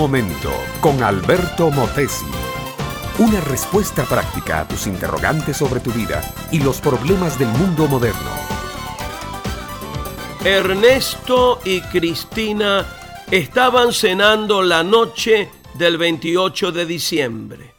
momento con Alberto Motesi. Una respuesta práctica a tus interrogantes sobre tu vida y los problemas del mundo moderno. Ernesto y Cristina estaban cenando la noche del 28 de diciembre.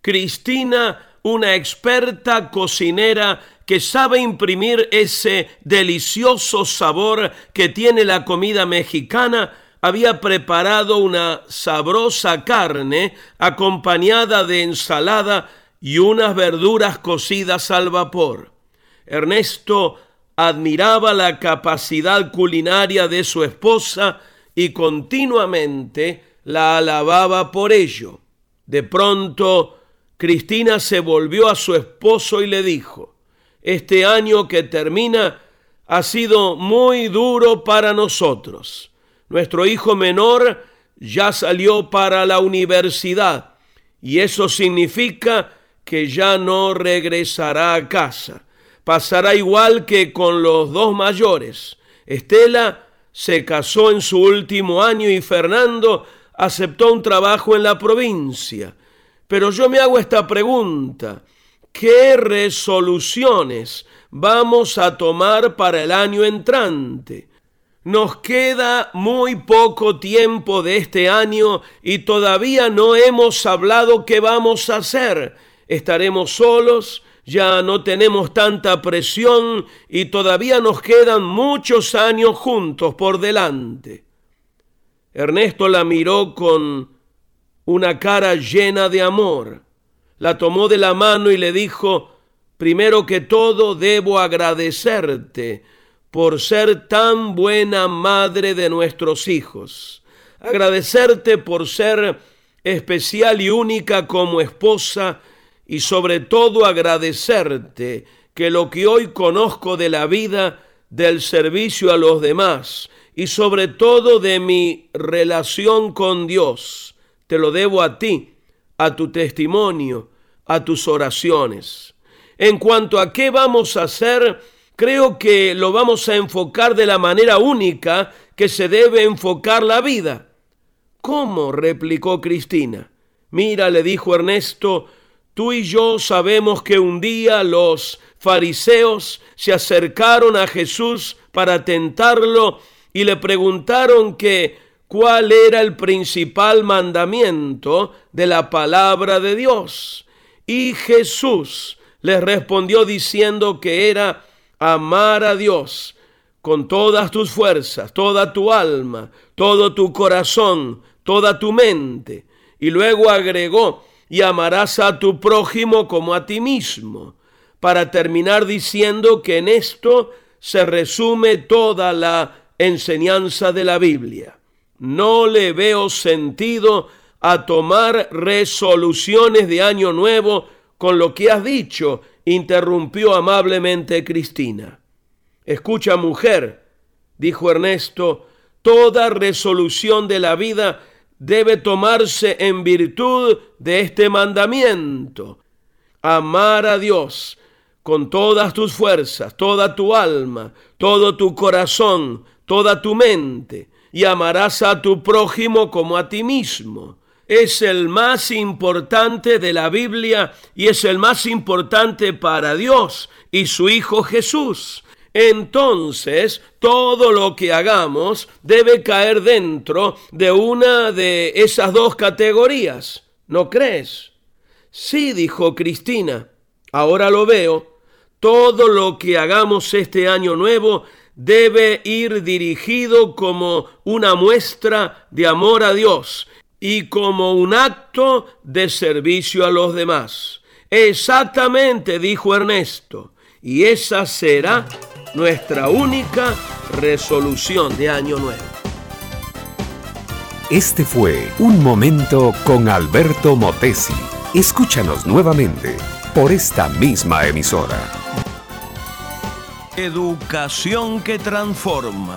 Cristina, una experta cocinera que sabe imprimir ese delicioso sabor que tiene la comida mexicana, había preparado una sabrosa carne acompañada de ensalada y unas verduras cocidas al vapor. Ernesto admiraba la capacidad culinaria de su esposa y continuamente la alababa por ello. De pronto, Cristina se volvió a su esposo y le dijo, este año que termina ha sido muy duro para nosotros. Nuestro hijo menor ya salió para la universidad y eso significa que ya no regresará a casa. Pasará igual que con los dos mayores. Estela se casó en su último año y Fernando aceptó un trabajo en la provincia. Pero yo me hago esta pregunta. ¿Qué resoluciones vamos a tomar para el año entrante? Nos queda muy poco tiempo de este año y todavía no hemos hablado qué vamos a hacer. Estaremos solos, ya no tenemos tanta presión y todavía nos quedan muchos años juntos por delante. Ernesto la miró con una cara llena de amor. La tomó de la mano y le dijo, primero que todo debo agradecerte por ser tan buena madre de nuestros hijos. Agradecerte por ser especial y única como esposa y sobre todo agradecerte que lo que hoy conozco de la vida, del servicio a los demás y sobre todo de mi relación con Dios, te lo debo a ti, a tu testimonio, a tus oraciones. En cuanto a qué vamos a hacer, creo que lo vamos a enfocar de la manera única que se debe enfocar la vida. ¿Cómo? replicó Cristina. Mira, le dijo Ernesto, tú y yo sabemos que un día los fariseos se acercaron a Jesús para tentarlo y le preguntaron que cuál era el principal mandamiento de la palabra de Dios. Y Jesús les respondió diciendo que era amar a Dios con todas tus fuerzas, toda tu alma, todo tu corazón, toda tu mente. Y luego agregó, y amarás a tu prójimo como a ti mismo, para terminar diciendo que en esto se resume toda la enseñanza de la Biblia. No le veo sentido a tomar resoluciones de año nuevo con lo que has dicho interrumpió amablemente Cristina. Escucha, mujer, dijo Ernesto, toda resolución de la vida debe tomarse en virtud de este mandamiento. Amar a Dios con todas tus fuerzas, toda tu alma, todo tu corazón, toda tu mente, y amarás a tu prójimo como a ti mismo es el más importante de la Biblia y es el más importante para Dios y su Hijo Jesús. Entonces, todo lo que hagamos debe caer dentro de una de esas dos categorías. ¿No crees? Sí, dijo Cristina. Ahora lo veo. Todo lo que hagamos este año nuevo debe ir dirigido como una muestra de amor a Dios y como un acto de servicio a los demás. Exactamente, dijo Ernesto, y esa será nuestra única resolución de año nuevo. Este fue Un Momento con Alberto Motesi. Escúchanos nuevamente por esta misma emisora. Educación que transforma.